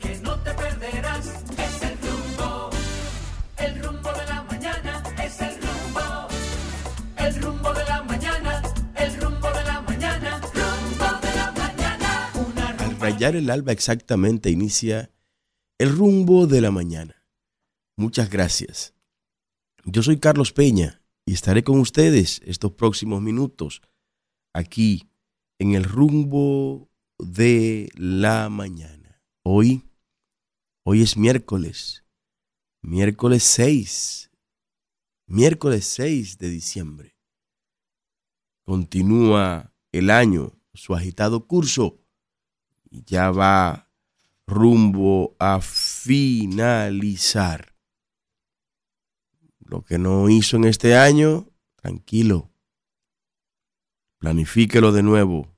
que no te perderás. Es el rumbo, el rumbo de la mañana, es el rumbo, el rumbo de la mañana, el rumbo de la mañana. Una Al rayar el alba exactamente inicia el rumbo de la mañana. Muchas gracias. Yo soy Carlos Peña y estaré con ustedes estos próximos minutos aquí en el rumbo de la mañana. Hoy, hoy es miércoles, miércoles 6, miércoles 6 de diciembre. Continúa el año, su agitado curso, y ya va rumbo a finalizar. Lo que no hizo en este año, tranquilo. Planifíquelo de nuevo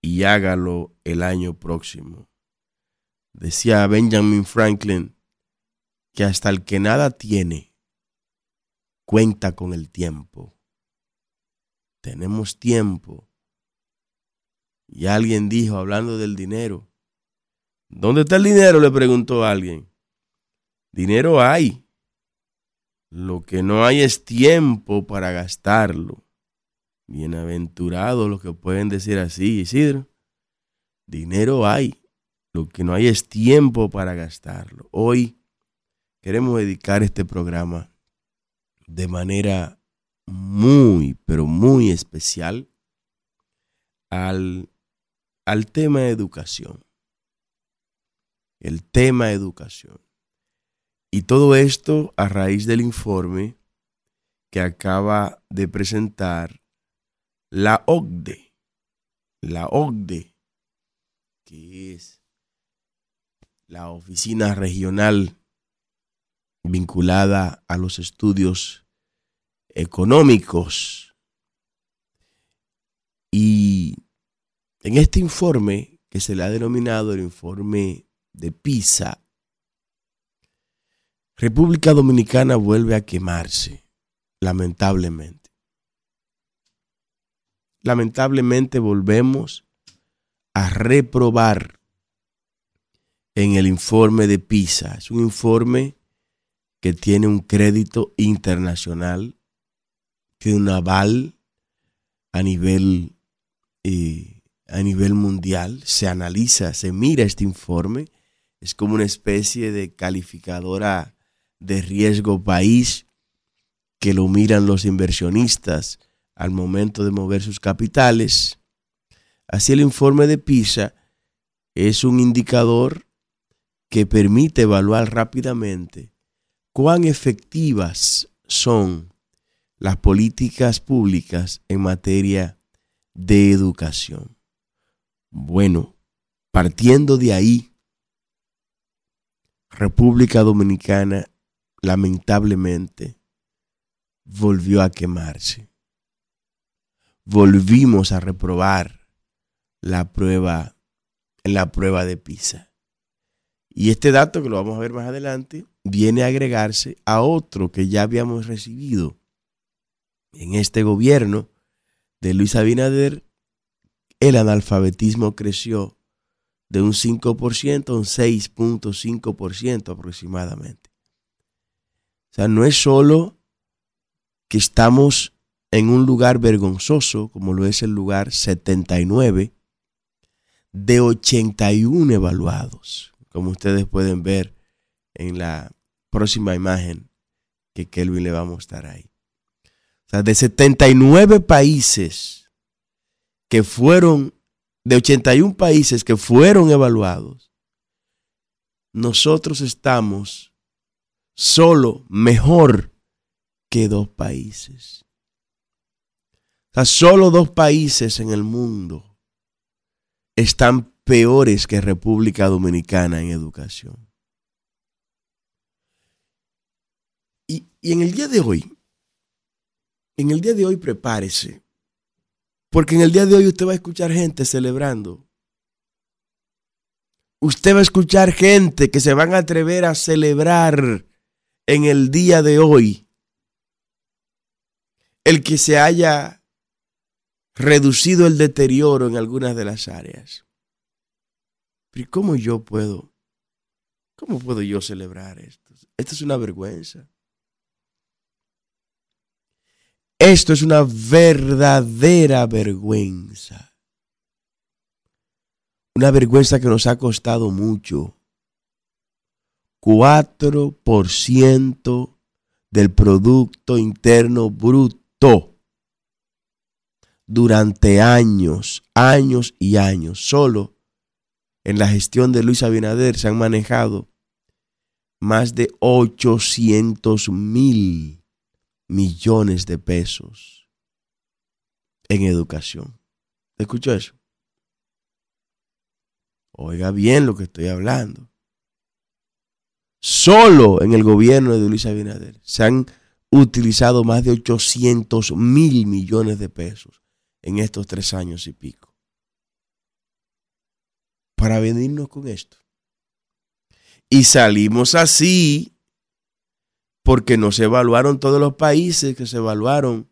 y hágalo el año próximo. Decía Benjamin Franklin que hasta el que nada tiene cuenta con el tiempo. Tenemos tiempo. Y alguien dijo, hablando del dinero, ¿dónde está el dinero? Le preguntó alguien. Dinero hay. Lo que no hay es tiempo para gastarlo. Bienaventurados los que pueden decir así, Isidro. Dinero hay. Lo que no hay es tiempo para gastarlo. Hoy queremos dedicar este programa de manera muy, pero muy especial al, al tema de educación. El tema de educación. Y todo esto a raíz del informe que acaba de presentar la OCDE. La OCDE, que es la oficina regional vinculada a los estudios económicos. Y en este informe, que se le ha denominado el informe de PISA, República Dominicana vuelve a quemarse, lamentablemente. Lamentablemente volvemos a reprobar en el informe de PISA. Es un informe que tiene un crédito internacional, tiene un aval a nivel, eh, a nivel mundial. Se analiza, se mira este informe. Es como una especie de calificadora de riesgo país que lo miran los inversionistas al momento de mover sus capitales. Así el informe de PISA es un indicador que permite evaluar rápidamente cuán efectivas son las políticas públicas en materia de educación. Bueno, partiendo de ahí, República Dominicana lamentablemente volvió a quemarse. Volvimos a reprobar la prueba la prueba de PISA. Y este dato, que lo vamos a ver más adelante, viene a agregarse a otro que ya habíamos recibido en este gobierno de Luis Abinader. El analfabetismo creció de un 5% a un 6.5% aproximadamente. O sea, no es solo que estamos en un lugar vergonzoso, como lo es el lugar 79, de 81 evaluados, como ustedes pueden ver en la próxima imagen que Kelvin le va a mostrar ahí. O sea, de 79 países que fueron, de 81 países que fueron evaluados, nosotros estamos solo mejor que dos países. O sea, solo dos países en el mundo están peores que República Dominicana en educación. Y, en el día de hoy, en el día de hoy prepárese, porque en el día de hoy usted va a escuchar gente celebrando. Usted va a escuchar gente que se van a atrever a celebrar en el día de hoy el que se haya reducido el deterioro en algunas de las áreas. Pero ¿y ¿cómo yo puedo? ¿Cómo puedo yo celebrar esto? Esto es una vergüenza. Esto es una verdadera vergüenza. Una vergüenza que nos ha costado mucho. 4% del Producto Interno Bruto. Durante años, años y años. Solo en la gestión de Luis Abinader se han manejado más de 800 mil millones de pesos en educación. ¿Escuchó eso? Oiga bien lo que estoy hablando. Solo en el gobierno de Luis Abinader se han utilizado más de 800 mil millones de pesos en estos tres años y pico. Para venirnos con esto. Y salimos así porque no se evaluaron todos los países que se evaluaron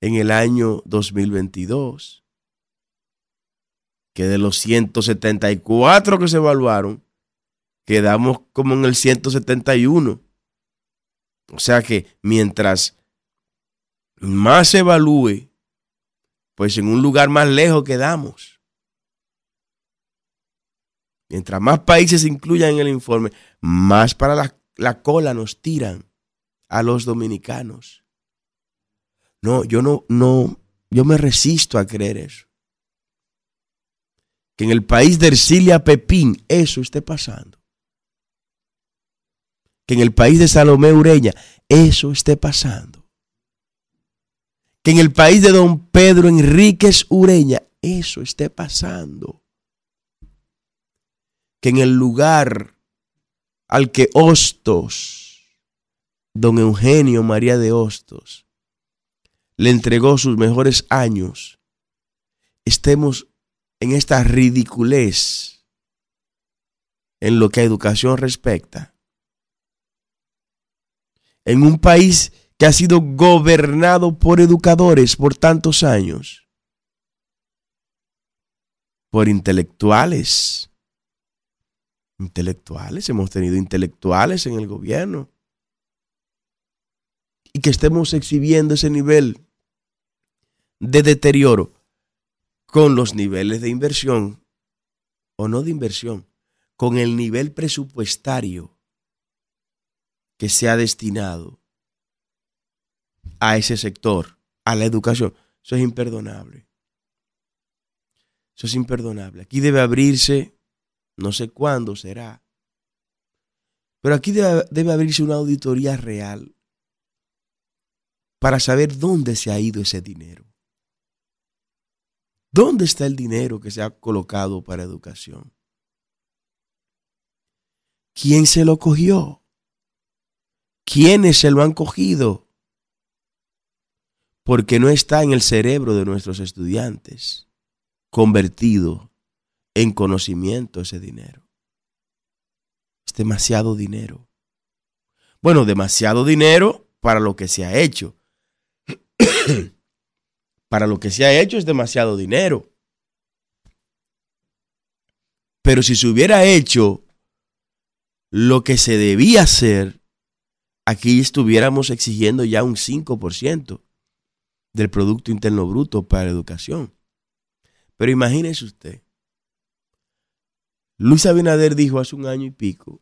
en el año 2022. Que de los 174 que se evaluaron, quedamos como en el 171. O sea que mientras más se evalúe, pues en un lugar más lejos quedamos. Mientras más países se incluyan en el informe, más para la, la cola nos tiran a los dominicanos. No, yo no, no, yo me resisto a creer eso. Que en el país de Ercilia Pepín eso esté pasando que en el país de Salomé Ureña eso esté pasando. Que en el país de don Pedro Enríquez Ureña eso esté pasando. Que en el lugar al que Hostos, don Eugenio María de Hostos, le entregó sus mejores años, estemos en esta ridiculez en lo que a educación respecta en un país que ha sido gobernado por educadores por tantos años, por intelectuales. Intelectuales, hemos tenido intelectuales en el gobierno. Y que estemos exhibiendo ese nivel de deterioro con los niveles de inversión, o no de inversión, con el nivel presupuestario que se ha destinado a ese sector, a la educación. Eso es imperdonable. Eso es imperdonable. Aquí debe abrirse, no sé cuándo será, pero aquí debe, abrirse una auditoría real para saber dónde se ha ido ese dinero. ¿Dónde está el dinero que se ha colocado para educación? ¿Quién se lo cogió? ¿Quiénes se lo han cogido? Porque no está en el cerebro de nuestros estudiantes convertido en conocimiento ese dinero. Es demasiado dinero. Bueno, demasiado dinero para lo que se ha hecho. para lo que se ha hecho es demasiado dinero. Pero si se hubiera hecho lo que se debía hacer, aquí estuviéramos exigiendo ya un 5% del Producto Interno Bruto para educación. Pero imagínese usted, Luis Abinader dijo hace un año y pico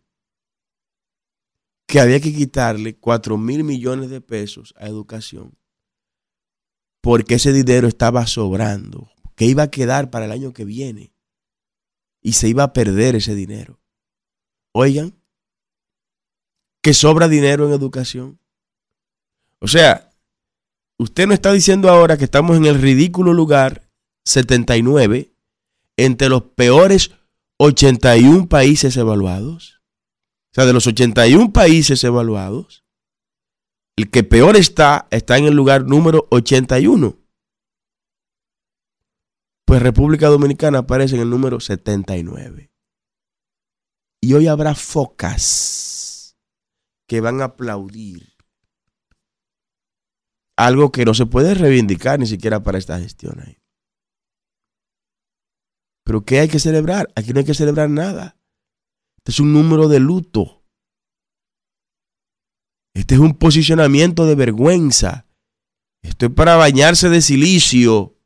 que había que quitarle 4 mil millones de pesos a educación porque ese dinero estaba sobrando, que iba a quedar para el año que viene y se iba a perder ese dinero. Oigan, que sobra dinero en educación. O sea, usted no está diciendo ahora que estamos en el ridículo lugar 79 entre los peores 81 países evaluados. O sea, de los 81 países evaluados, el que peor está está en el lugar número 81. Pues República Dominicana aparece en el número 79. Y hoy habrá focas que van a aplaudir algo que no se puede reivindicar ni siquiera para esta gestión ahí. Pero ¿qué hay que celebrar? Aquí no hay que celebrar nada. Este es un número de luto. Este es un posicionamiento de vergüenza. Esto es para bañarse de silicio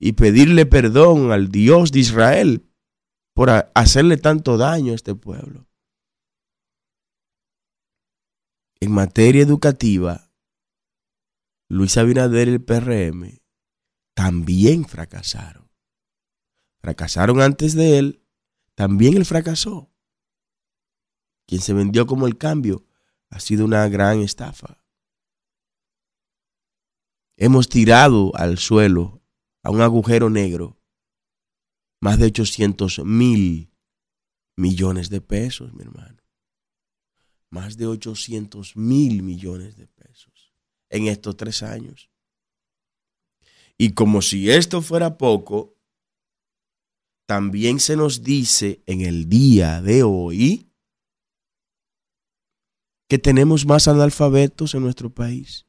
y pedirle perdón al Dios de Israel por hacerle tanto daño a este pueblo. En materia educativa, Luis Abinader y el PRM también fracasaron. Fracasaron antes de él, también él fracasó. Quien se vendió como el cambio ha sido una gran estafa. Hemos tirado al suelo, a un agujero negro, más de 800 mil millones de pesos, mi hermano. Más de 800 mil millones de pesos en estos tres años. Y como si esto fuera poco, también se nos dice en el día de hoy que tenemos más analfabetos en nuestro país.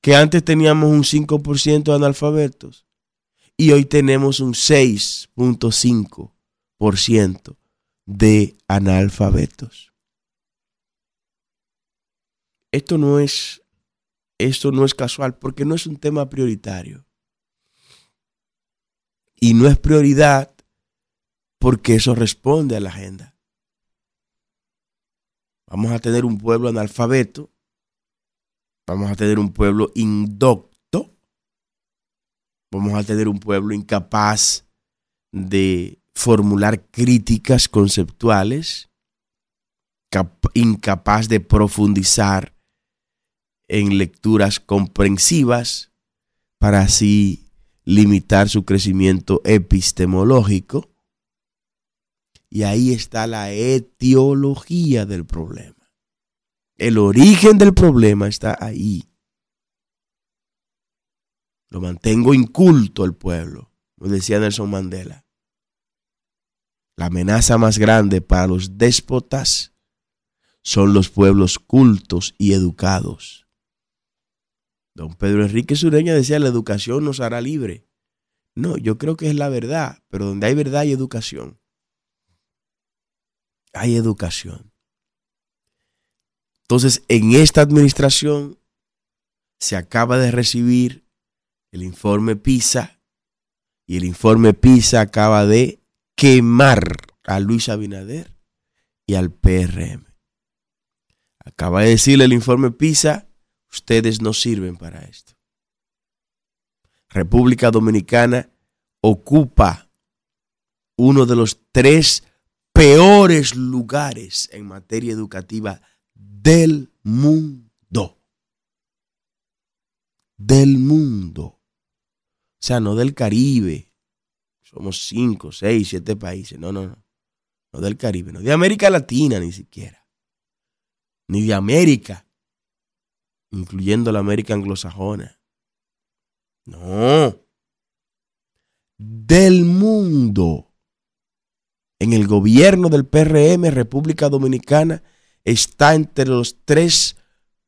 Que antes teníamos un 5% de analfabetos y hoy tenemos un 6.5% de analfabetos. Esto no es esto no es casual porque no es un tema prioritario. Y no es prioridad porque eso responde a la agenda. Vamos a tener un pueblo analfabeto, vamos a tener un pueblo indocto, vamos a tener un pueblo incapaz de formular críticas conceptuales, incapaz de profundizar en lecturas comprensivas para así limitar su crecimiento epistemológico. Y ahí está la etiología del problema. El origen del problema está ahí. Lo mantengo inculto el pueblo, como decía Nelson Mandela. La amenaza más grande para los déspotas son los pueblos cultos y educados. Don Pedro Enrique Sureña decía, la educación nos hará libre. No, yo creo que es la verdad, pero donde hay verdad hay educación. Hay educación. Entonces, en esta administración se acaba de recibir el informe PISA y el informe PISA acaba de quemar a Luis Abinader y al PRM. Acaba de decirle el informe PISA Ustedes no sirven para esto. República Dominicana ocupa uno de los tres peores lugares en materia educativa del mundo. Del mundo. O sea, no del Caribe. Somos cinco, seis, siete países. No, no, no. No del Caribe, no de América Latina ni siquiera. Ni de América incluyendo la América anglosajona. No. Del mundo. En el gobierno del PRM, República Dominicana está entre los tres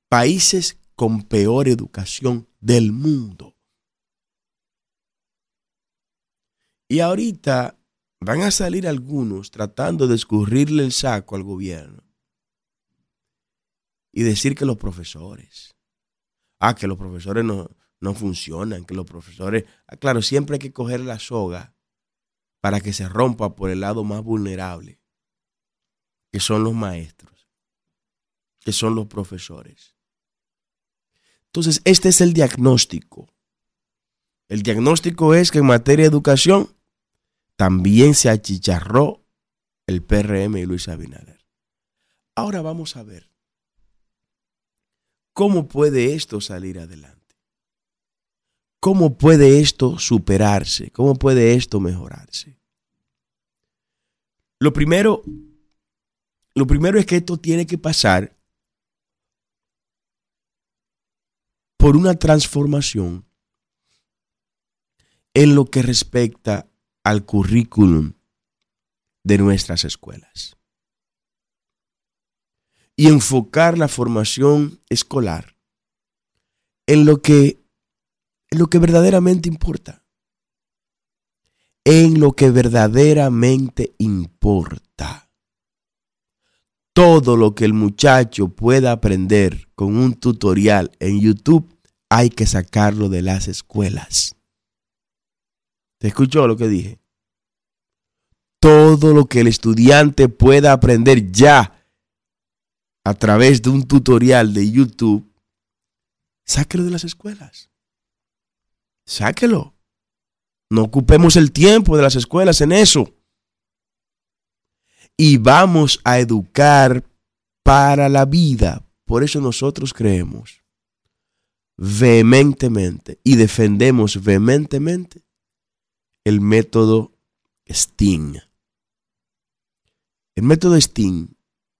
países con peor educación del mundo. Y ahorita van a salir algunos tratando de escurrirle el saco al gobierno y decir que los profesores, ah, que los profesores no, no funcionan, que los profesores, ah, claro, siempre hay que coger la soga para que se rompa por el lado más vulnerable, que son los maestros, que son los profesores. Entonces, este es el diagnóstico. El diagnóstico es que en materia de educación también se achicharró el PRM y Luis Abinader. Ahora vamos a ver ¿Cómo puede esto salir adelante? ¿Cómo puede esto superarse? ¿Cómo puede esto mejorarse? Lo primero, lo primero es que esto tiene que pasar por una transformación en lo que respecta al currículum de nuestras escuelas y enfocar la formación escolar en lo que, en lo que verdaderamente importa, en lo que verdaderamente importa. Todo lo que el muchacho pueda aprender con un tutorial en YouTube hay que sacarlo de las escuelas. ¿Te escuchó lo que dije? Todo lo que el estudiante pueda aprender ya a través de un tutorial de YouTube, sáquelo de las escuelas. Sáquelo. No ocupemos el tiempo de las escuelas en eso. Y vamos a educar para la vida. Por eso nosotros creemos vehementemente y defendemos vehementemente el método STEAM. El método STEAM,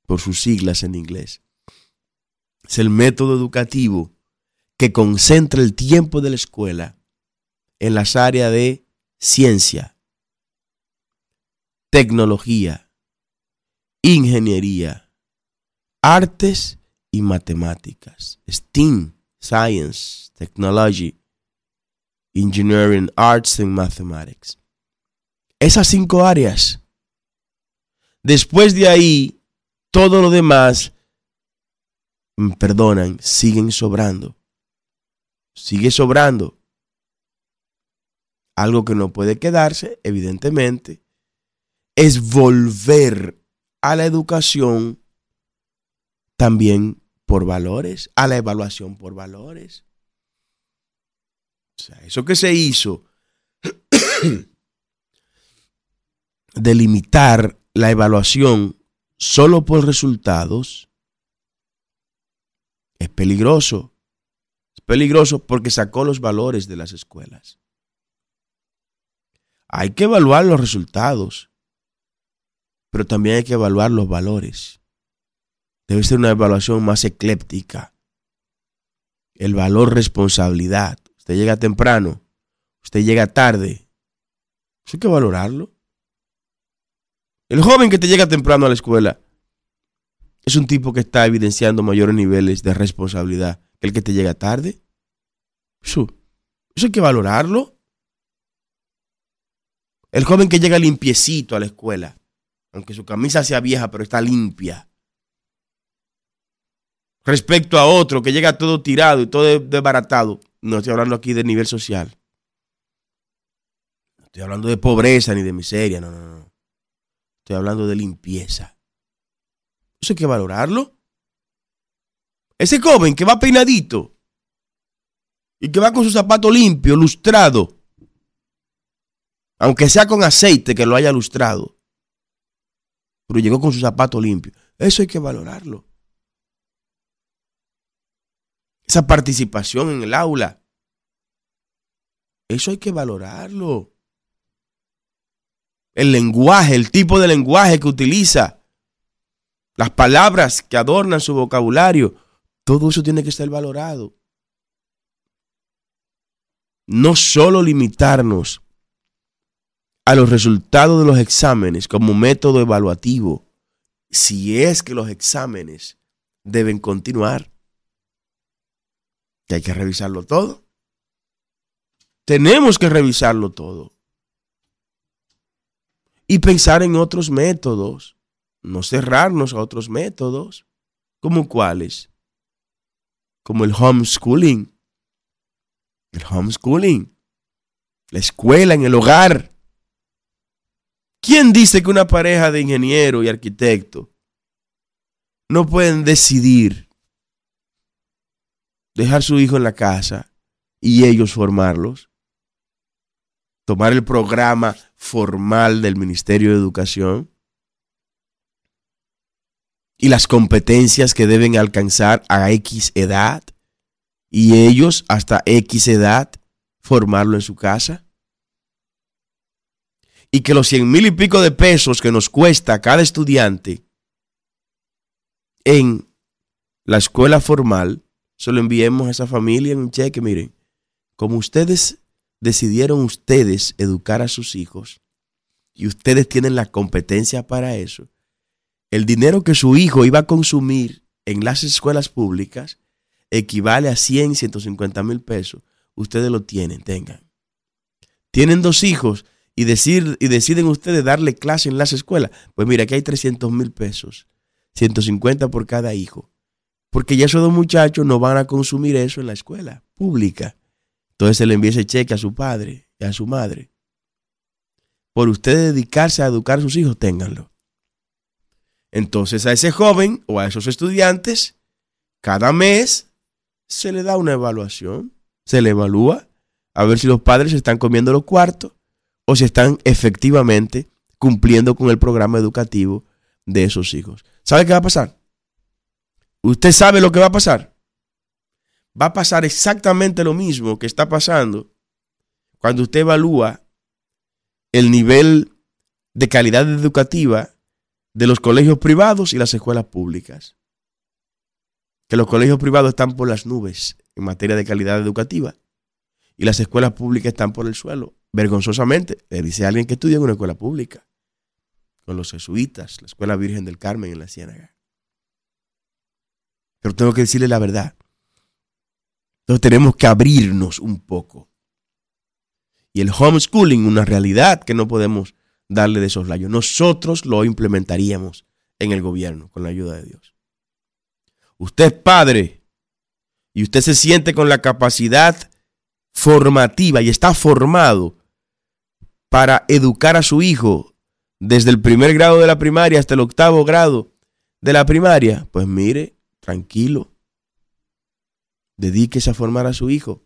por sus siglas en inglés, es el método educativo que concentra el tiempo de la escuela en las áreas de ciencia, tecnología, ingeniería, artes y matemáticas. STEAM, Science, Technology, Engineering, Arts and Mathematics. Esas cinco áreas. Después de ahí, todo lo demás, perdonan, siguen sobrando. Sigue sobrando algo que no puede quedarse, evidentemente, es volver a la educación también por valores, a la evaluación por valores. O sea, eso que se hizo de limitar la evaluación solo por resultados es peligroso. Es peligroso porque sacó los valores de las escuelas. Hay que evaluar los resultados, pero también hay que evaluar los valores. Debe ser una evaluación más ecléptica. El valor responsabilidad. Usted llega temprano, usted llega tarde. Eso hay que valorarlo. El joven que te llega temprano a la escuela es un tipo que está evidenciando mayores niveles de responsabilidad que el que te llega tarde. Eso, hay que valorarlo. El joven que llega limpiecito a la escuela, aunque su camisa sea vieja, pero está limpia. Respecto a otro que llega todo tirado y todo desbaratado, no estoy hablando aquí de nivel social. No estoy hablando de pobreza ni de miseria, no, no, no. Estoy hablando de limpieza. Eso hay que valorarlo. Ese joven que va peinadito y que va con su zapato limpio, lustrado, aunque sea con aceite que lo haya lustrado, pero llegó con su zapato limpio. Eso hay que valorarlo. Esa participación en el aula. Eso hay que valorarlo. El lenguaje, el tipo de lenguaje que utiliza, las palabras que adornan su vocabulario, todo eso tiene que ser valorado. No solo limitarnos a los resultados de los exámenes como método evaluativo, si es que los exámenes deben continuar, que hay que revisarlo todo. Tenemos que revisarlo todo. Y pensar en otros métodos, no cerrarnos a otros métodos, como cuáles, como el homeschooling, el homeschooling, la escuela en el hogar ¿Quién dice que una pareja de ingeniero y arquitecto no pueden decidir dejar su hijo en la casa y ellos formarlos? Tomar el programa formal del Ministerio de Educación y las competencias que deben alcanzar a X edad y ellos hasta X edad formarlo en su casa y que los cien mil y pico de pesos que nos cuesta cada estudiante en la escuela formal, se lo enviemos a esa familia en un cheque. Miren, como ustedes decidieron ustedes educar a sus hijos y ustedes tienen la competencia para eso, el dinero que su hijo iba a consumir en las escuelas públicas equivale a 100, 150 mil pesos. Ustedes lo tienen, tengan. Tienen dos hijos y, deciden ustedes darle clase en las escuelas, pues mira, aquí hay 300 mil pesos, 150 por cada hijo. Porque ya esos dos muchachos no van a consumir eso en la escuela pública. Entonces se le envía ese cheque a su padre y a su madre. Por usted dedicarse a educar a sus hijos, ténganlo. Entonces a ese joven o a esos estudiantes, cada mes se le da una evaluación, se le evalúa a ver si los padres están comiendo los cuartos o si están efectivamente cumpliendo con el programa educativo de esos hijos. ¿Sabe qué va a pasar? Usted sabe lo que va a pasar. Va a pasar exactamente lo mismo que está pasando cuando usted evalúa el nivel de calidad educativa de los colegios privados y las escuelas públicas. Que los colegios privados están por las nubes en materia de calidad educativa y las escuelas públicas están por el suelo. Vergonzosamente, le dice alguien que estudia en una escuela pública, con los jesuitas, la Escuela Virgen del Carmen en la Ciénaga. Pero tengo que decirle la verdad. Entonces tenemos que abrirnos un poco. Y el homeschooling, una realidad que no podemos darle de esos layos. Nosotros lo implementaríamos en el gobierno con la ayuda de Dios. Usted es padre y usted se siente con la capacidad formativa y está formado para educar a su hijo desde el primer grado de la primaria hasta el octavo grado de la primaria, pues mire, tranquilo. Dedíquese a formar a su hijo.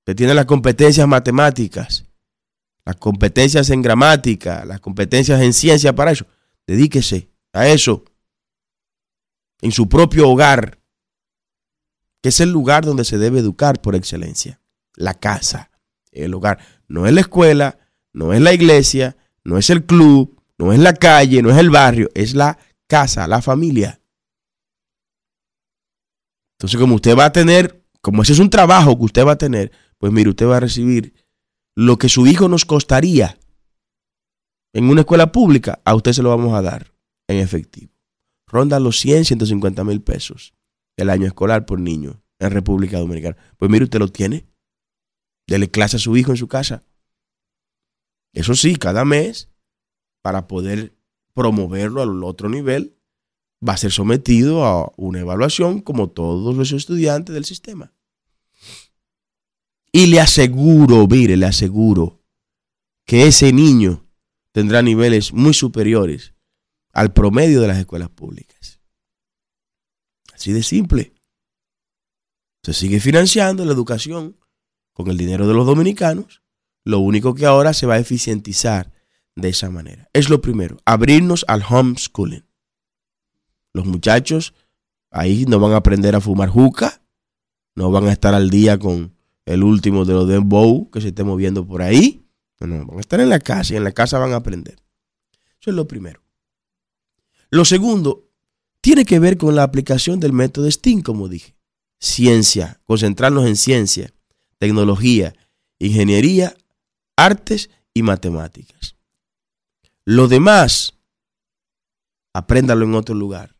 Usted tiene las competencias matemáticas, las competencias en gramática, las competencias en ciencia para eso. Dedíquese a eso en su propio hogar, que es el lugar donde se debe educar por excelencia. La casa, el hogar. No es la escuela, no es la iglesia, no es el club, no es la calle, no es el barrio, es la casa, la familia. Entonces, como usted va a tener, como ese es un trabajo que usted va a tener, pues mire, usted va a recibir lo que su hijo nos costaría en una escuela pública, a usted se lo vamos a dar en efectivo. Ronda los 100, 150 mil pesos el año escolar por niño en República Dominicana. Pues mire, usted lo tiene. Dele clase a su hijo en su casa. Eso sí, cada mes, para poder promoverlo al otro nivel, va a ser sometido a una evaluación como todos los estudiantes del sistema. Y le aseguro, mire, le aseguro que ese niño tendrá niveles muy superiores al promedio de las escuelas públicas. Así de simple. Se sigue financiando la educación con el dinero de los dominicanos. Lo único que ahora se va a eficientizar de esa manera. Es lo primero, abrirnos al homeschooling. Los muchachos ahí no van a aprender a fumar juca, no van a estar al día con el último de los dembow que se esté moviendo por ahí. No, no, van a estar en la casa y en la casa van a aprender. Eso es lo primero. Lo segundo tiene que ver con la aplicación del método STEAM, como dije. Ciencia, concentrarnos en ciencia, tecnología, ingeniería, artes y matemáticas. Lo demás, apréndalo en otro lugar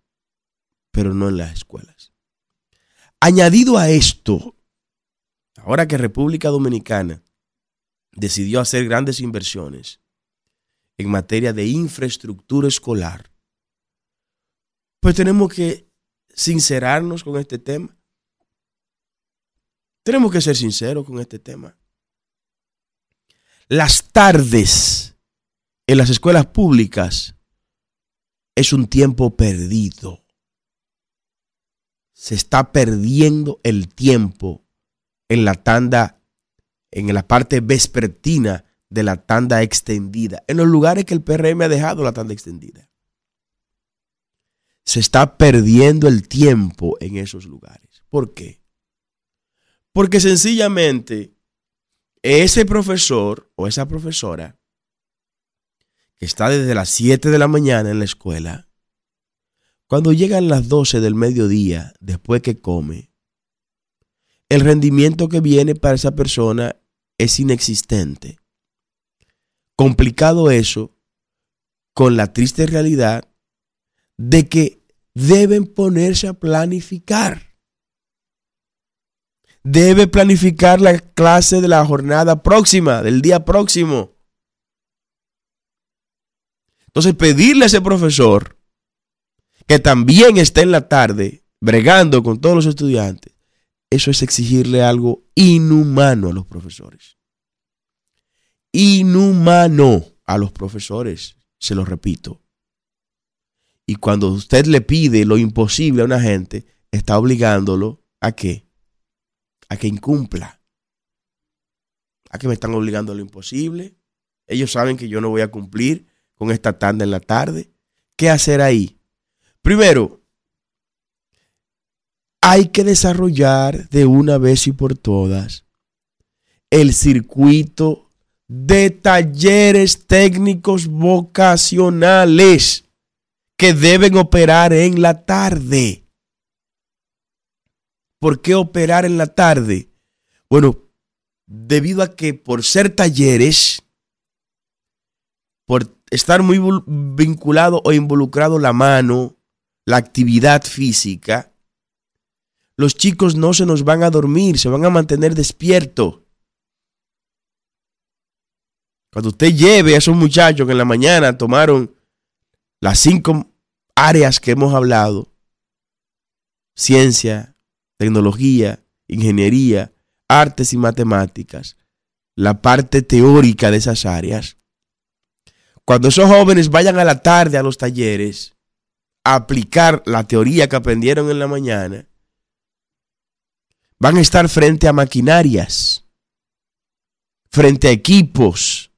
pero no en las escuelas. Añadido a esto, ahora que República Dominicana decidió hacer grandes inversiones en materia de infraestructura escolar, pues tenemos que sincerarnos con este tema. Tenemos que ser sinceros con este tema. Las tardes en las escuelas públicas es un tiempo perdido se está perdiendo el tiempo en la tanda, en la parte vespertina de la tanda extendida, en los lugares que el PRM ha dejado la tanda extendida. Se está perdiendo el tiempo en esos lugares. ¿Por qué? Porque sencillamente ese profesor o esa profesora que está desde las 7 de la mañana en la escuela, cuando llegan las 12 del mediodía, después que come, el rendimiento que viene para esa persona es inexistente. Complicado eso con la triste realidad de que deben ponerse a planificar. Debe planificar la clase de la jornada próxima, del día próximo. Entonces pedirle a ese profesor que también esté en la tarde bregando con todos los estudiantes, eso es exigirle algo inhumano a los profesores. Inhumano a los profesores, se lo repito. Y cuando usted le pide lo imposible a una gente, está obligándolo a qué? A que incumpla. A que me están obligando a lo imposible. Ellos saben que yo no voy a cumplir con esta tanda en la tarde. ¿Qué hacer ahí? Primero, hay que desarrollar de una vez y por todas el circuito de talleres técnicos vocacionales que deben operar en la tarde. ¿Por qué operar en la tarde? Bueno, debido a que por ser talleres, por estar muy vinculado o involucrado la mano, la actividad física, los chicos no se nos van a dormir, se van a mantener despiertos. Cuando usted lleve a esos muchachos que en la mañana tomaron las cinco áreas que hemos hablado, ciencia, tecnología, ingeniería, artes y matemáticas, la parte teórica de esas áreas. Cuando esos jóvenes vayan a la tarde a los talleres aplicar la teoría que aprendieron en la mañana, van a estar frente a maquinarias, frente a equipos.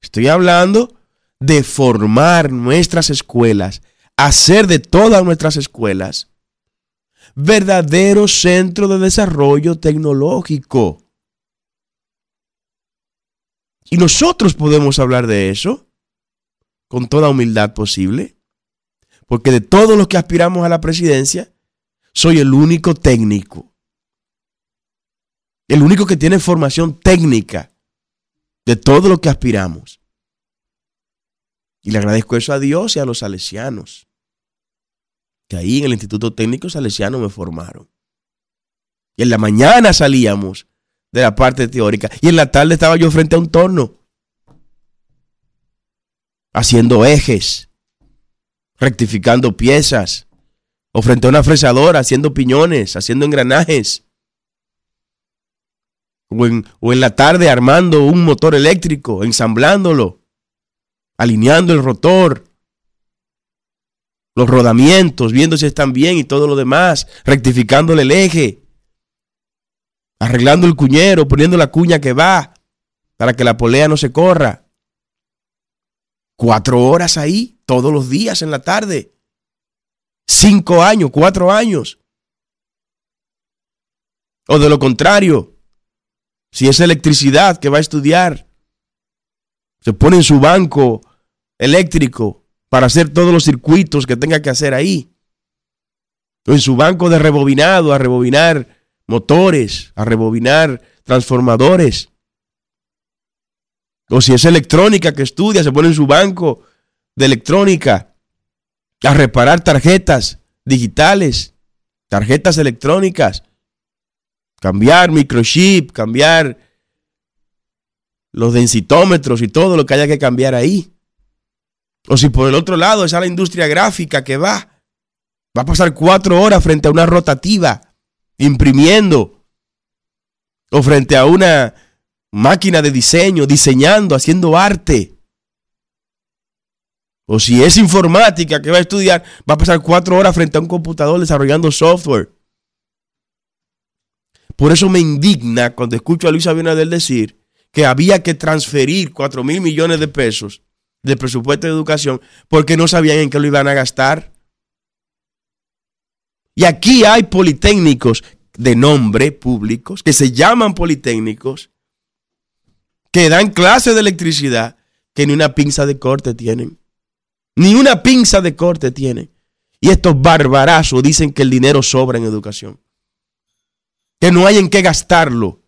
Estoy hablando de formar nuestras escuelas, hacer de todas nuestras escuelas verdadero centro de desarrollo tecnológico. Y nosotros podemos hablar de eso con toda humildad posible, porque de todos los que aspiramos a la presidencia, soy el único técnico. El único que tiene formación técnica de todo lo que aspiramos. Y le agradezco eso a Dios y a los salesianos, que ahí en el Instituto Técnico Salesiano me formaron. Y en la mañana salíamos de la parte teórica y en la tarde estaba yo frente a un torno, haciendo ejes, rectificando piezas, o frente a una fresadora haciendo piñones, haciendo engranajes. O en, la tarde armando un motor eléctrico, ensamblándolo, alineando el rotor, los rodamientos, viendo si están bien y todo lo demás, rectificándole el eje, arreglando el cuñero, poniendo la cuña que va para que la polea no se corra. Cuatro horas ahí, todos los días en la tarde cinco años, cuatro años. O de lo contrario, si es electricidad que va a estudiar, se pone en su banco eléctrico para hacer todos los circuitos que tenga que hacer ahí. O en su banco de rebobinado, a rebobinar motores, a rebobinar transformadores. O si es electrónica que estudia, se pone en su banco de electrónica a reparar tarjetas digitales, tarjetas electrónicas, cambiar microchip, cambiar los densitómetros y todo lo que haya que cambiar ahí. O si por el otro lado es a la industria gráfica que va, va a pasar cuatro horas frente a una rotativa, imprimiendo, o frente a una máquina de diseño, diseñando, haciendo arte. O si es informática que va a estudiar, va a pasar cuatro horas frente a un computador desarrollando software. Por eso me indigna cuando escucho a Luis Abinader decir que había que transferir cuatro mil millones de pesos del presupuesto de educación porque no sabían en qué lo iban a gastar. Y aquí hay politécnicos de nombre públicos que se llaman politécnicos que dan clases de electricidad que ni una pinza de corte tienen. Ni una pinza de corte tiene. Y estos barbarazos dicen que el dinero sobra en educación. Que no hay en qué gastarlo.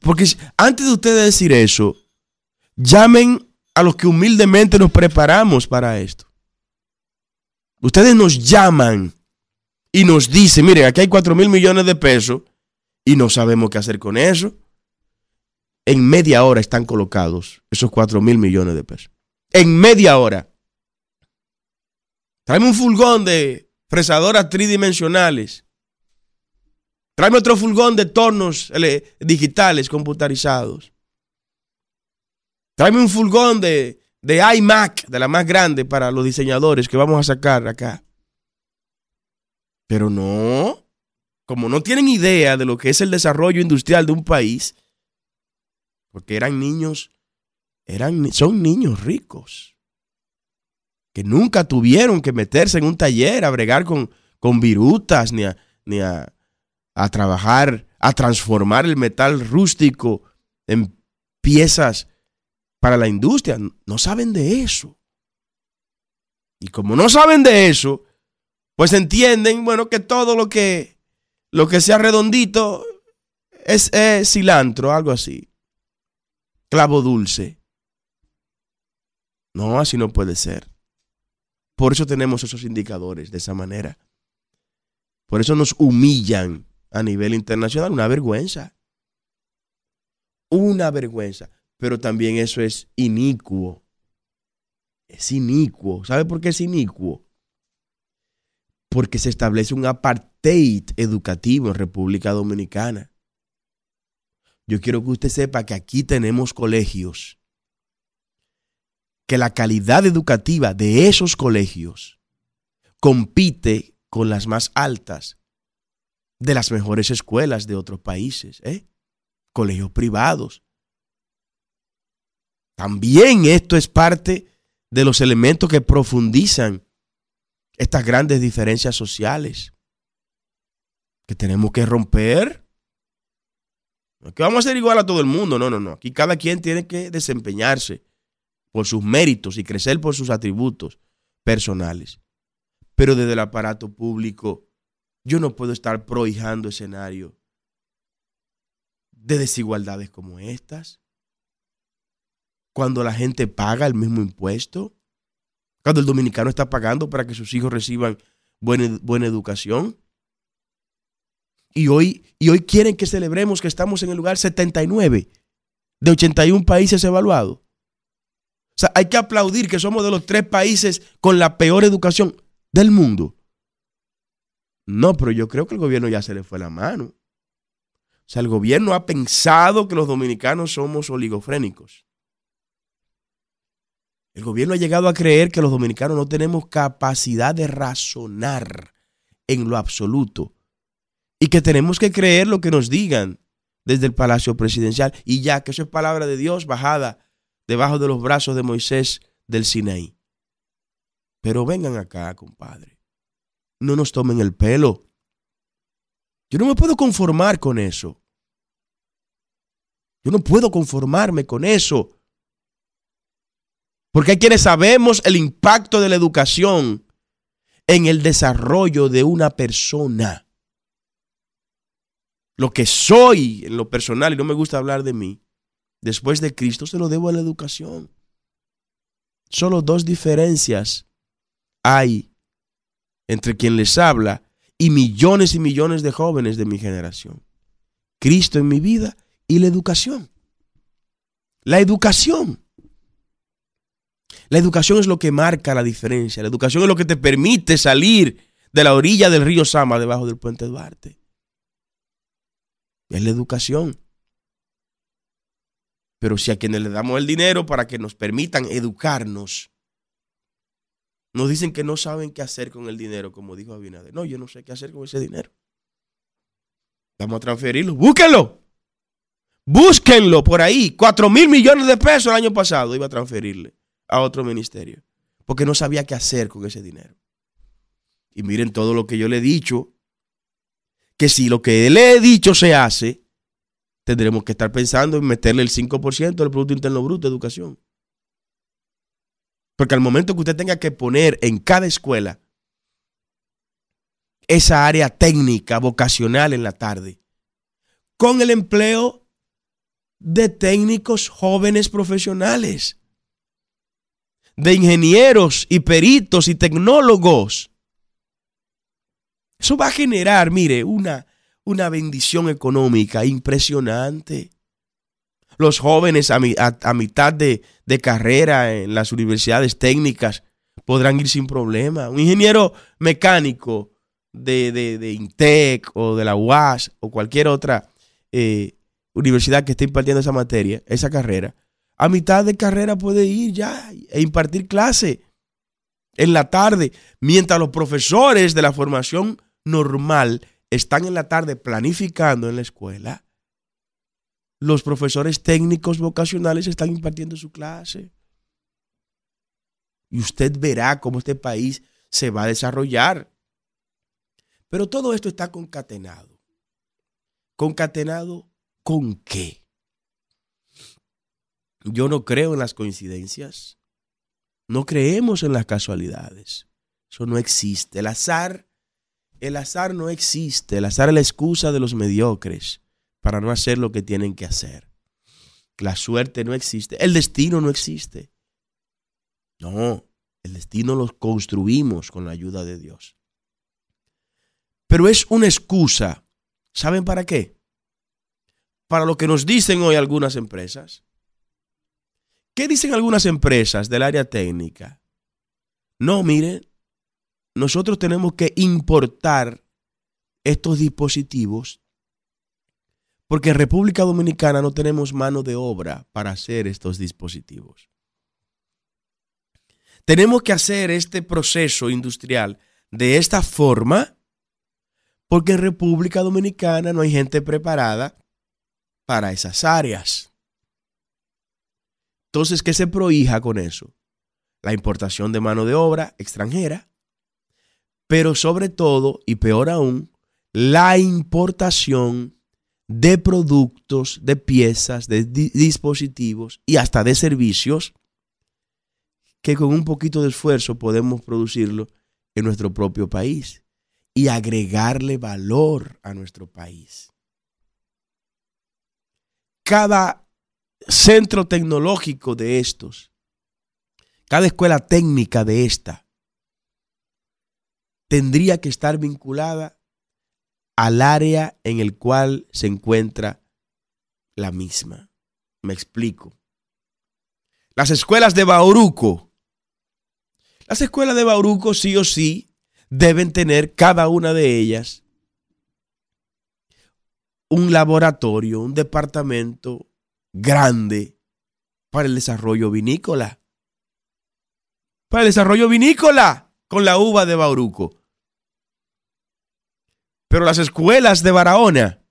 Porque antes de ustedes decir eso, llamen a los que humildemente nos preparamos para esto. Ustedes nos llaman y nos dicen, miren, aquí hay 4 mil millones de pesos y no sabemos qué hacer con eso. en media hora están colocados esos 4 mil millones de pesos. En media hora. Tráeme un fulgón de fresadoras tridimensionales. Tráeme otro fulgón de tornos ele- digitales computarizados. Tráeme un fulgón de, de iMac, de la más grande para los diseñadores que vamos a sacar acá. Pero no, como no tienen idea de lo que es el desarrollo industrial de un país, porque eran niños, eran, son niños ricos, que nunca tuvieron que meterse en un taller a bregar con, con virutas, ni a, ni a, a trabajar, a transformar el metal rústico en piezas para la industria. No saben de eso. Y como no saben de eso, pues entienden, bueno, que todo lo que, lo que sea redondito es, es cilantro, algo así. Clavo dulce. No, así no puede ser. Por eso tenemos esos indicadores de esa manera. Por eso nos humillan a nivel internacional. Una vergüenza. Una vergüenza. Pero también eso es inicuo. Es inicuo. ¿Sabe por qué es inicuo? Porque se establece un apartheid educativo en República Dominicana. Yo quiero que usted sepa que aquí tenemos colegios, que la calidad educativa de esos colegios compite con las más altas de las mejores escuelas de otros países, ¿eh? colegios privados. También esto es parte de los elementos que profundizan estas grandes diferencias sociales que tenemos que romper. No es que vamos a ser igual a todo el mundo, no, no, no. Aquí cada quien tiene que desempeñarse por sus méritos y crecer por sus atributos personales. Pero desde el aparato público, yo no puedo estar prohijando escenarios de desigualdades como estas. Cuando la gente paga el mismo impuesto, cuando el dominicano está pagando para que sus hijos reciban buena, buena educación. Y hoy, y hoy quieren que celebremos que estamos en el lugar 79 de 81 países evaluados. O sea, hay que aplaudir que somos de los tres países con la peor educación del mundo. No, pero yo creo que el gobierno ya se le fue la mano. O sea, el gobierno ha pensado que los dominicanos somos oligofrénicos. El gobierno ha llegado a creer que los dominicanos no tenemos capacidad de razonar en lo absoluto y que tenemos que creer lo que nos digan desde el palacio presidencial y ya que eso es palabra de Dios bajada debajo de los brazos de Moisés del Sinaí. Pero vengan acá, compadre. No nos tomen el pelo. Yo no me puedo conformar con eso. Yo no puedo conformarme con eso. Porque hay quienes sabemos el impacto de la educación en el desarrollo de una persona. Lo que soy en lo personal, y no me gusta hablar de mí, después de Cristo se lo debo a la educación. Solo dos diferencias hay entre quien les habla y millones y millones de jóvenes de mi generación. Cristo en mi vida y la educación. La educación. La educación es lo que marca la diferencia. La educación es lo que te permite salir de la orilla del río Sama debajo del puente Duarte. Es la educación. Pero si a quienes le damos el dinero para que nos permitan educarnos, nos dicen que no saben qué hacer con el dinero, como dijo Abinader. No, yo no sé qué hacer con ese dinero. Vamos a transferirlo. Búsquenlo. Búsquenlo por ahí. Cuatro mil millones de pesos el año pasado iba a transferirle a otro ministerio. Porque no sabía qué hacer con ese dinero. Y miren todo lo que yo le he dicho. Que si lo que le he dicho se hace, tendremos que estar pensando en meterle el 5% del Producto Interno Bruto de educación. Porque al momento que usted tenga que poner en cada escuela esa área técnica, vocacional en la tarde, con el empleo de técnicos jóvenes profesionales, de ingenieros y peritos y tecnólogos. Eso va a generar, mire, una, una bendición económica impresionante. Los jóvenes a, mitad de, carrera en las universidades técnicas podrán ir sin problema. Un ingeniero mecánico de, de, Intec o de la UAS o cualquier otra eh, universidad que esté impartiendo esa materia, esa carrera, a mitad de carrera puede ir ya e impartir clase en la tarde, mientras los profesores de la formación normal están en la tarde planificando en la escuela. Los profesores técnicos vocacionales están impartiendo su clase. Y usted verá cómo este país se va a desarrollar. Pero todo esto está concatenado. ¿Concatenado con qué? Yo no creo en las coincidencias. No creemos en las casualidades. Eso no existe. El azar, el azar no existe. El azar es la excusa de los mediocres para no hacer lo que tienen que hacer. La suerte no existe. El destino no existe. No, el destino lo construimos con la ayuda de Dios. Pero es una excusa. ¿Saben para qué? Para lo que nos dicen hoy algunas empresas. ¿Qué dicen algunas empresas del área técnica? No, miren, nosotros tenemos que importar estos dispositivos porque en República Dominicana no tenemos mano de obra para hacer estos dispositivos. Tenemos que hacer este proceso industrial de esta forma porque en República Dominicana no hay gente preparada para esas áreas. Entonces, ¿qué se prohija con eso? La importación de mano de obra extranjera, pero sobre todo, y peor aún, la importación de productos, de piezas, de dispositivos y hasta de servicios que con un poquito de esfuerzo podemos producirlo en nuestro propio país y agregarle valor a nuestro país. Cada centro tecnológico de estos, cada escuela técnica de esta, tendría que estar vinculada al área en el cual se encuentra la misma. Me explico. Las escuelas de Bauruco. Las escuelas de Bauruco sí o sí deben tener cada una de ellas un laboratorio, un departamento, grande para el desarrollo vinícola. Para el desarrollo vinícola con la uva de Bauruco. Pero las escuelas de Barahona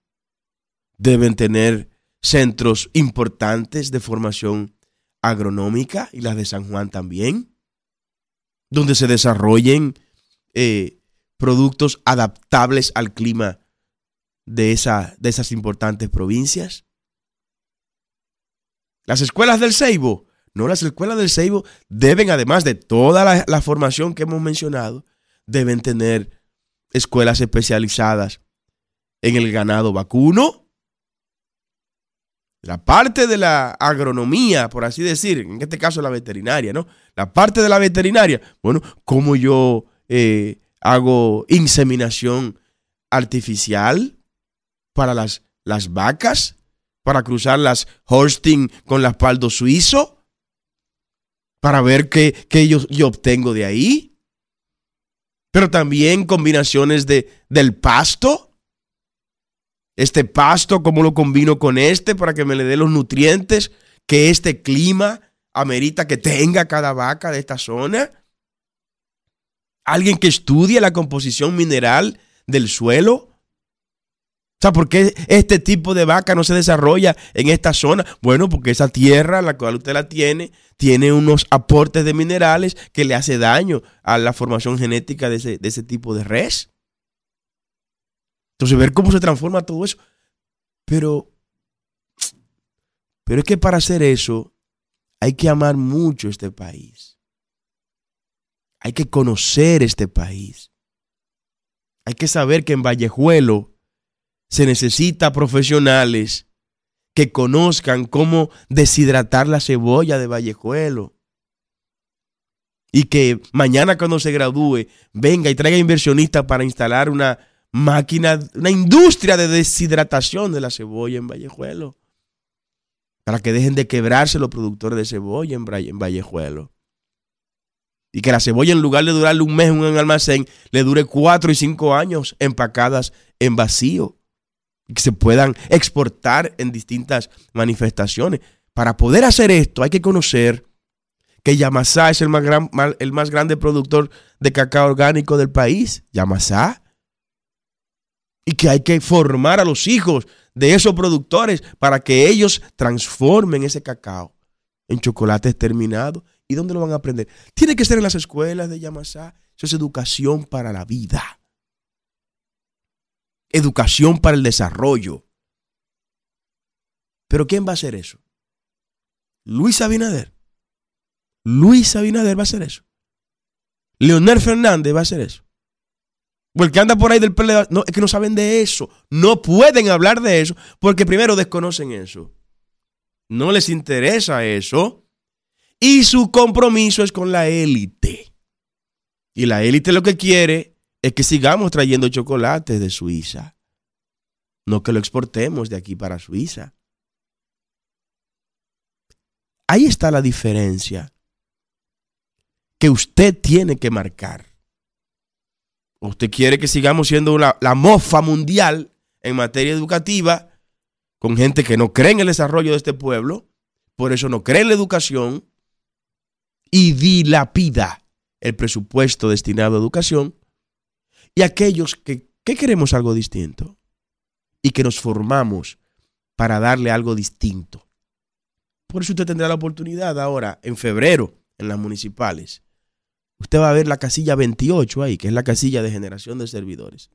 deben tener centros importantes de formación agronómica y las de San Juan también, donde se desarrollen eh, productos adaptables al clima de, de esas importantes provincias. Las escuelas del Seibo, no, las escuelas del Seibo deben, además de toda la, formación que hemos mencionado, deben tener escuelas especializadas en el ganado vacuno, la parte de la agronomía, por así decir, en este caso la veterinaria, ¿no? La parte de la veterinaria, bueno, cómo yo eh, hago inseminación artificial para las, las vacas, para cruzar las Holstein con las Paldo suizo, para ver qué, yo, yo, obtengo de ahí. Pero también combinaciones de, del pasto. Este pasto, cómo lo combino con este para que me le dé los nutrientes que este clima amerita que tenga cada vaca de esta zona. Alguien que estudie la composición mineral del suelo o sea, ¿por qué este tipo de vaca no se desarrolla en esta zona? Bueno, porque esa tierra, la cual usted la tiene, tiene unos aportes de minerales que le hace daño a la formación genética de ese, de ese tipo de res. Entonces, ver cómo se transforma todo eso. Pero, pero es que para hacer eso hay que amar mucho este país. Hay que conocer este país. Hay que saber que en Vallejuelo se necesita profesionales que conozcan cómo deshidratar la cebolla de Vallejuelo. Y que mañana cuando se gradúe venga y traiga inversionistas para instalar una máquina, una industria de deshidratación de la cebolla en Vallejuelo. para que dejen de quebrarse los productores de cebolla en, Vallejuelo. Y que la cebolla, en lugar de durarle un mes en un almacén, le dure cuatro y cinco años empacadas en vacío. Que se puedan exportar en distintas manifestaciones. Para poder hacer esto, hay que conocer que Yamasá es el más, gran, el más grande productor de cacao orgánico del país. Yamasá. Y que hay que formar a los hijos de esos productores para que ellos transformen ese cacao en chocolates terminados. ¿Y dónde lo van a aprender? Tiene que ser en las escuelas de Yamasá. Eso es educación para la vida. Educación para el desarrollo. Pero ¿quién va a hacer eso? Luis Abinader. Luis Abinader va a hacer eso. Leonel Fernández va a hacer eso. O el que anda por ahí del PLD, no, es que no saben de eso. No pueden hablar de eso porque primero desconocen eso. No les interesa eso. Y su compromiso es con la élite. Y la élite lo que quiere es que sigamos trayendo chocolates de Suiza. No que lo exportemos de aquí para Suiza. Ahí está la diferencia que usted tiene que marcar. Usted quiere que sigamos siendo la, la mofa mundial en materia educativa con gente que no cree en el desarrollo de este pueblo, por eso no cree en la educación y dilapida el presupuesto destinado a educación, y aquellos que, que queremos algo distinto y que nos formamos para darle algo distinto. Por eso usted tendrá la oportunidad ahora, en febrero, en las municipales. Usted va a ver la casilla 28 ahí, que es la casilla de generación de servidores.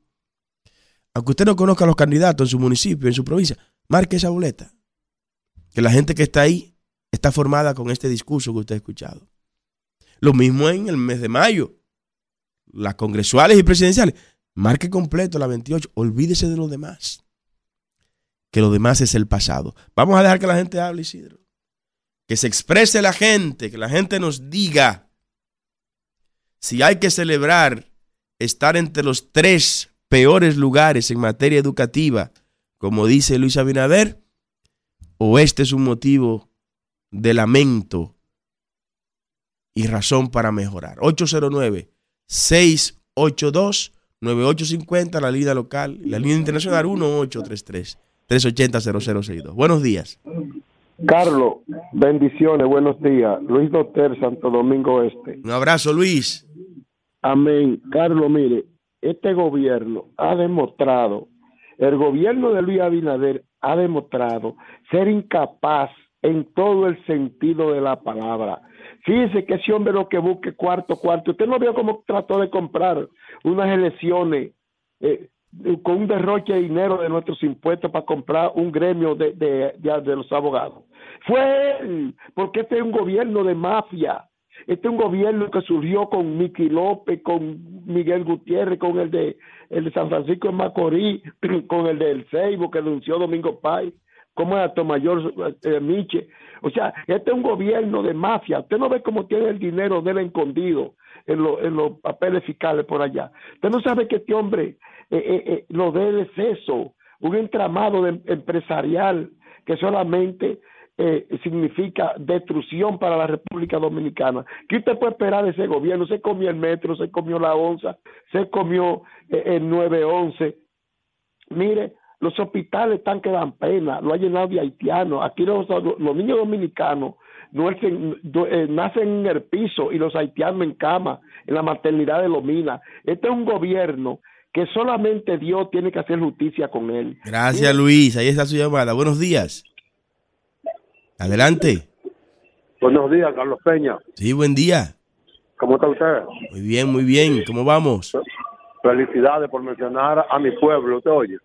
Aunque usted no conozca a los candidatos en su municipio, en su provincia, marque esa boleta. Que la gente que está ahí está formada con este discurso que usted ha escuchado. Lo mismo en el mes de mayo. Las congresuales y presidenciales. Marque completo la 28. Olvídese de lo demás. Que lo demás es el pasado. Vamos a dejar que la gente hable, Isidro. Que se exprese la gente, que la gente nos diga si hay que celebrar estar entre los tres peores lugares en materia educativa, como dice Luis Abinader, o este es un motivo de lamento y razón para mejorar. 809-682-9850, la línea local, la línea internacional 1833-380-0062. Buenos días. Carlos, bendiciones, buenos días. Luis Doter, Santo Domingo Este. Un abrazo, Luis. Amén. Carlos, mire, este gobierno ha demostrado, el gobierno de Luis Abinader ha demostrado ser incapaz en todo el sentido de la palabra. Fíjese que ese hombre lo que busque cuarto, cuarto. Usted no vio cómo trató de comprar unas elecciones eh, con un derroche de dinero de nuestros impuestos para comprar un gremio de, de, los abogados. Fue él, porque este es un gobierno de mafia. Este es un gobierno que surgió con Miki López, con Miguel Gutiérrez, con el de, el de San Francisco de Macorís, con el del Seibo que denunció Domingo Pay, como el Mayor eh, Miche. O sea, este es un gobierno de mafia. Usted no ve cómo tiene el dinero de él escondido en, lo, en los papeles fiscales por allá. Usted no sabe que este hombre eh, eh, eh, lo de es eso, un entramado empresarial que solamente eh, significa destrucción para la República Dominicana. ¿Qué usted puede esperar de ese gobierno? Se comió el metro, se comió la onza, se comió eh, el 911. Mire, los hospitales están que dan pena, lo ha llenado de haitianos. Aquí los, los niños dominicanos nacen, eh, nacen en el piso y los haitianos en cama, en la maternidad de Lomina. Este es un gobierno que solamente Dios tiene que hacer justicia con él. Gracias, Luis. Ahí está su llamada. Buenos días. Adelante. Buenos días, Carlos Peña. Sí, buen día. ¿Cómo está usted? Muy bien, muy bien. ¿Cómo vamos? Felicidades por mencionar a mi pueblo, ¿te oye?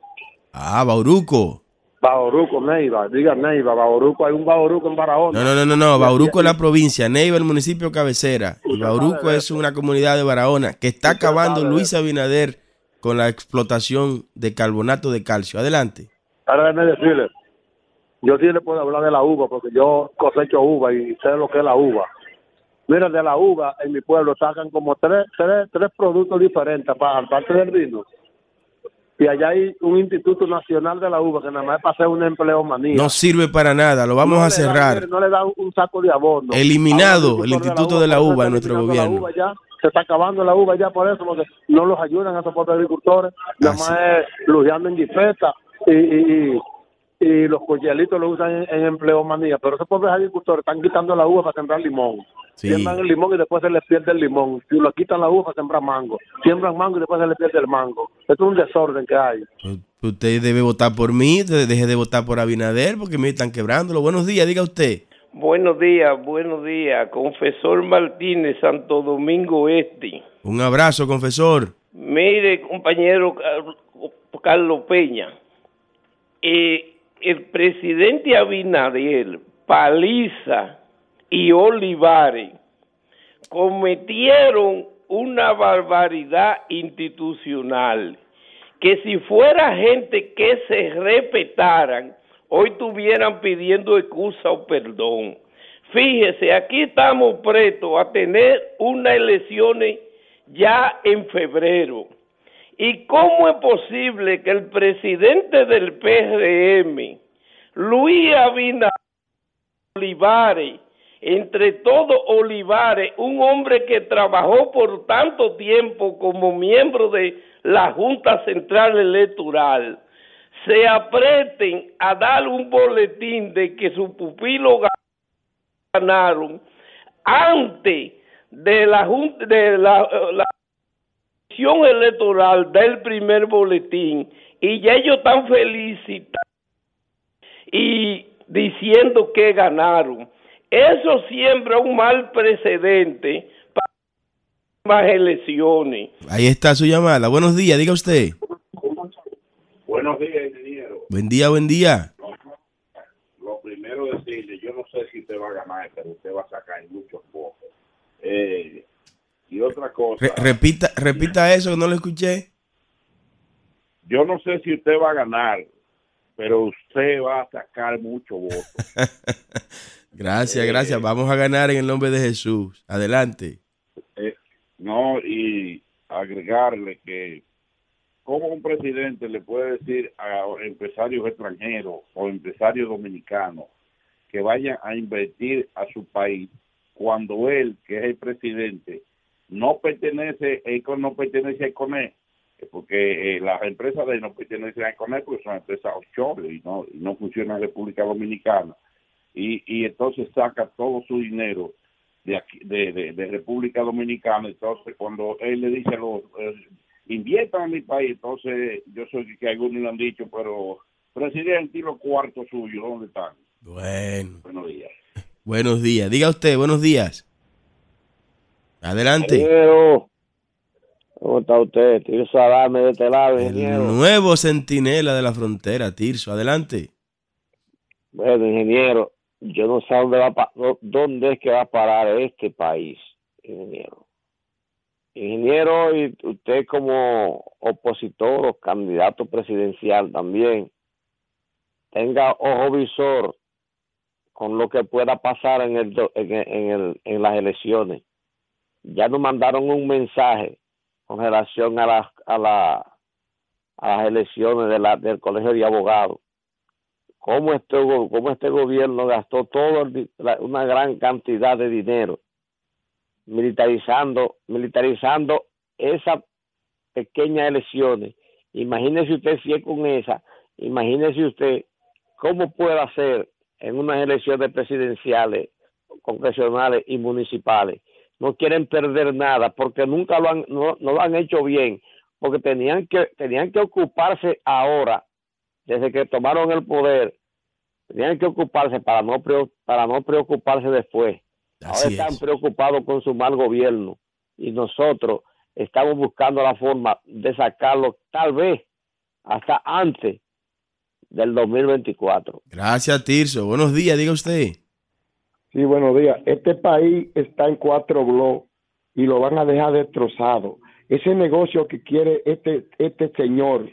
Ah, Bauruco. Bauruco, Neiva, diga Neiva, Bauruco, hay un Bauruco en Barahona. No, no, no, no, no. Bauruco es la provincia, Neiva el municipio cabecera. Y Bauruco es una comunidad de Barahona que está acabando Luis Abinader con la explotación de carbonato de calcio. Adelante. Ahora déjeme decirle, yo sí le puedo hablar de la uva porque yo cosecho uva y sé lo que es la uva. Mira, de la uva en mi pueblo sacan como tres, tres, tres productos diferentes, aparte del vino. Y allá hay un Instituto Nacional de la Uva que nada más es para hacer una empleomanía. No sirve para nada, lo vamos No a da- cerrar. no le da un, un saco de abono. Eliminado el Instituto de la por eso Uva en nuestro eliminando la gobierno. uva ya. Se está acabando la uva ya por eso, porque no los ayudan a esos pobres agricultores. Nada más es lujeando en jipeta y, y, y, y los coyelitos lo usan en, en empleomanía. Pero esos pobres agricultores están quitando la uva para sembrar limón. Sí. Siembran el limón y después se les pierde el limón. Si lo quitan la uva para sembrar mango. Siembran mango y después se les pierde el mango. Esto es un desorden que hay. Pues, Usted debe votar por mí, deje de votar por Abinader porque me están quebrándolo. Buenos días, diga usted. Buenos días, buenos días. Confesor Martínez, Santo Domingo Este. Un abrazo, confesor. Mire, compañero Car- Carlos Peña, eh, el presidente Abinader, Paliza y Olivares cometieron una barbaridad institucional que si fuera gente que se respetaran, hoy estuvieran pidiendo excusa o perdón. Fíjese, aquí estamos prestos a tener unas elecciones ya en febrero. ¿Y cómo es posible que el presidente del PRM, Luis Abinader Olivares, entre todos Olivares, un hombre que trabajó por tanto tiempo como miembro de la Junta Central Electoral, se apreten a dar un boletín de que su pupilo ganaron antes de la junta de la, comisión electoral del primer boletín y ya ellos están felicitando y diciendo que ganaron. Eso siembra un mal precedente para más elecciones. Ahí está su llamada. Buenos días, diga usted. Buenos días, ingeniero. Buen día, buen día. Lo primero decirle, yo no sé si usted va a ganar, pero usted va a sacar muchos votos. Eh, y otra cosa, Re- repita, repita eso que no lo escuché. yo no sé si usted va a ganar, pero usted va a sacar muchos votos. Gracias, gracias. Vamos a ganar en el nombre de Jesús. Adelante. Eh, no, y agregarle que cómo un presidente le puede decir a empresarios extranjeros o empresarios dominicanos que vayan a invertir a su país cuando él, que es el presidente, no pertenece, no pertenece a ECONE, porque eh, las empresas de él no pertenecen a ECONE porque son empresas offshore y no, y no funcionan en República Dominicana. Y, y entonces saca todo su dinero de, aquí, de, de, de República Dominicana. Entonces, cuando él le dice a los eh, inviertan en mi país, entonces yo sé que, que algunos le han dicho, pero presidente, ¿y los cuartos suyos dónde están? Bueno, Buenos días. buenos días. Diga usted, buenos días. Adelante. Ingeniero, ¿cómo está usted? Tirso Adame de este lado, El ingeniero. nuevo centinela de la frontera, Tirso. Adelante. Bueno, ingeniero, yo no sé dónde, va dónde es que va a parar este país, ingeniero. Ingeniero, y usted como opositor o candidato presidencial también, tenga ojo visor con lo que pueda pasar el, en, el- en, el, en las elecciones. Ya nos mandaron un mensaje con relación a, las a, la, a las elecciones de la, del Colegio de Abogados cómo este, cómo este gobierno gastó todo una gran cantidad de dinero militarizando militarizando esas pequeñas elecciones. Imagínese usted si es con esa, imagínese usted cómo puede hacer en unas elecciones presidenciales, congresionales y municipales. No quieren perder nada porque nunca lo han, no, no lo han hecho bien, porque tenían que, tenían que ocuparse ahora desde que tomaron el poder, tenían que ocuparse para no para no preocuparse después. Ahora están es. preocupados con su mal gobierno y nosotros estamos buscando la forma de sacarlo tal vez hasta antes del 2024. Gracias, Tirso. Buenos días, diga usted. Sí, buenos días. Este país está en cuatro bloques y lo van a dejar destrozado. Ese negocio que quiere este este señor,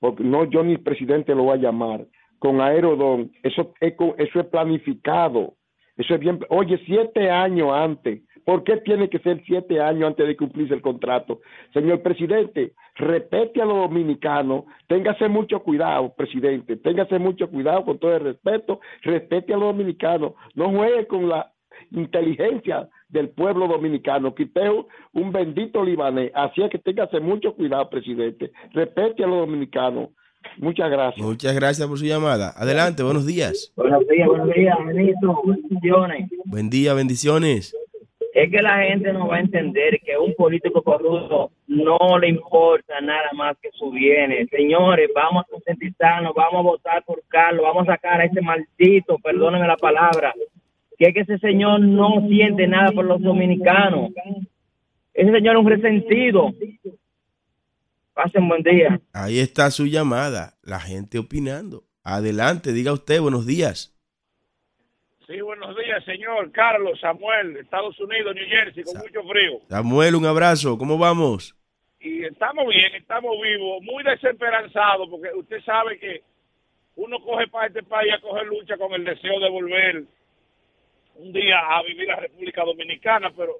porque no yo ni presidente lo voy a llamar, con Aerodón, eso eso es planificado. Eso es bien. Oye, siete años antes ¿Por qué tiene que ser siete años antes de cumplirse el contrato? Señor presidente, respete a los dominicanos, téngase mucho cuidado, presidente, téngase mucho cuidado con todo el respeto, respete a los dominicanos, no juegue con la inteligencia del pueblo dominicano, que usted es un bendito libanés, así es que téngase mucho cuidado, presidente, respete a los dominicanos. Muchas gracias. Muchas gracias por su llamada. Adelante, buenos días. Buenos días, buenos días. Bendiciones. Buen día, bendiciones. Es que la gente no va a entender que un político corrupto no le importa nada más que su bienes. Señores, vamos a concientizarnos, vamos a votar por Carlos, vamos a sacar a ese maldito, perdónenme la palabra, que es que ese señor no siente nada por los dominicanos. Ese señor es un resentido. Pasen buen día. Ahí está su llamada, la gente opinando. Adelante, diga usted, buenos días. Sí, buenos días, señor Carlos Samuel, Estados Unidos, New Jersey, con mucho frío. Samuel, un abrazo, ¿cómo vamos? Y estamos bien, estamos vivos, muy desesperanzados, porque usted sabe que uno coge para este país a coger lucha con el deseo de volver un día a vivir la República Dominicana, pero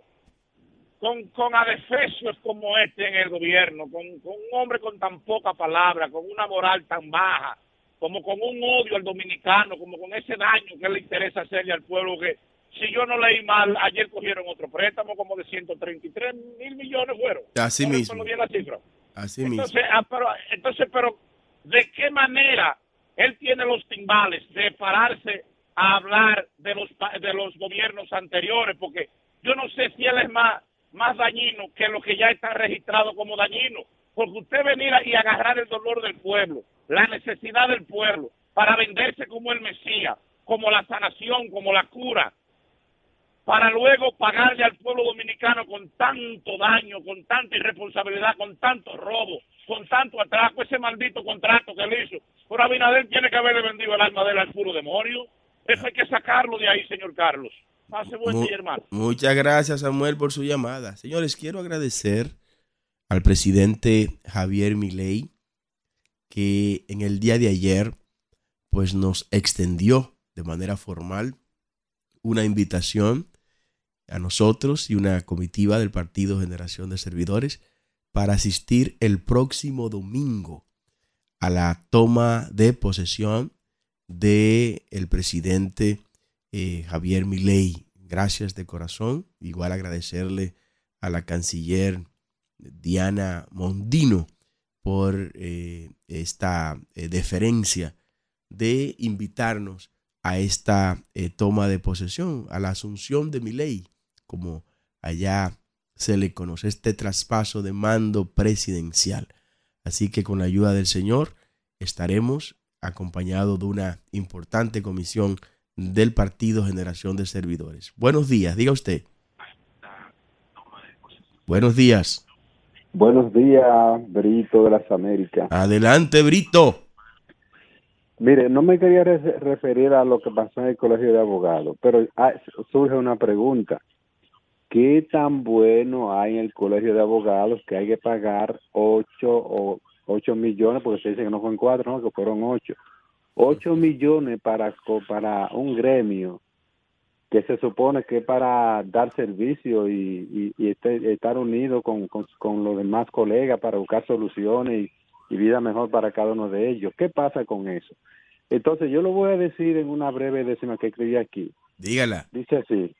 con, con adefesios como este en el gobierno, con, con un hombre con tan poca palabra, con una moral tan baja, como con un odio al dominicano, como con ese daño que le interesa hacerle al pueblo que si yo no leí mal, ayer cogieron otro préstamo como de 133 mil millones fueron. Así mismo. bien la cifra. Así mismo. Entonces, ah, pero, entonces, pero, ¿de qué manera él tiene los timbales de pararse a hablar de los de los gobiernos anteriores? Porque yo no sé si él es más, más dañino que lo que ya está registrado como dañino. Porque usted venir y agarrar el dolor del pueblo, la necesidad del pueblo, para venderse como el Mesías, como la sanación, como la cura, para luego pagarle al pueblo dominicano con tanto daño, con tanta irresponsabilidad, con tanto robo, con tanto atraco, ese maldito contrato que él hizo. Pero Abinader tiene que haberle vendido el alma de él al puro demonio. Eso hay que sacarlo de ahí, señor Carlos. Pase buen Mu- día, hermano. Muchas gracias, Samuel, por su llamada. Señores, quiero agradecer al presidente Javier Milei que en el día de ayer pues nos extendió de manera formal una invitación a nosotros y una comitiva del Partido Generación de Servidores para asistir el próximo domingo a la toma de posesión de el presidente eh, Javier Milei. Gracias de corazón. Igual agradecerle a la canciller Diana Mondino por eh, esta eh, deferencia de invitarnos a esta eh, toma de posesión, a la asunción de Milei, como allá se le conoce, este traspaso de mando presidencial. Así que con la ayuda del Señor estaremos acompañados de una importante comisión del Partido Generación de Servidores. Buenos días, diga usted. Buenos días. Buenos días, Brito de las Américas. Adelante, Brito. Mire, no me quería re- referir a lo que pasó en el Colegio de Abogados, pero ah, surge una pregunta. ¿Qué tan bueno hay en el Colegio de Abogados que hay que pagar ocho o ocho millones, porque se dice que no fueron cuatro, no, que fueron ocho. Ocho millones para, para un gremio que se supone que para dar servicio y, y, y este- estar unido con, con, con los demás colegas para buscar soluciones y, y vida mejor para cada uno de ellos. ¿Qué pasa con eso? Entonces yo lo voy a decir en una breve décima que escribí aquí. Dígala. Dice así,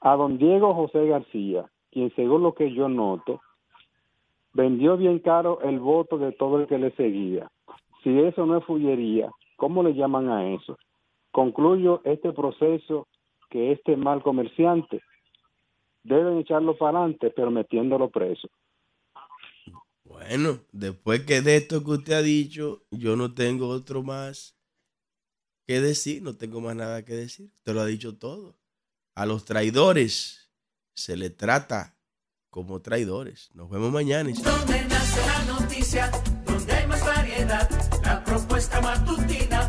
a don Diego José García, quien según lo que yo noto, vendió bien caro el voto de todo el que le seguía. Si eso no es fullería, ¿cómo le llaman a eso? Concluyo este proceso que este mal comerciante deben echarlo para adelante, pero metiéndolo preso. Bueno, después que de esto que usted ha dicho, yo no tengo otro más que decir, no tengo más nada que decir. Usted lo ha dicho todo. A los traidores se le trata como traidores. Nos vemos mañana. Donde nace la noticia, donde hay más variedad, la propuesta matutina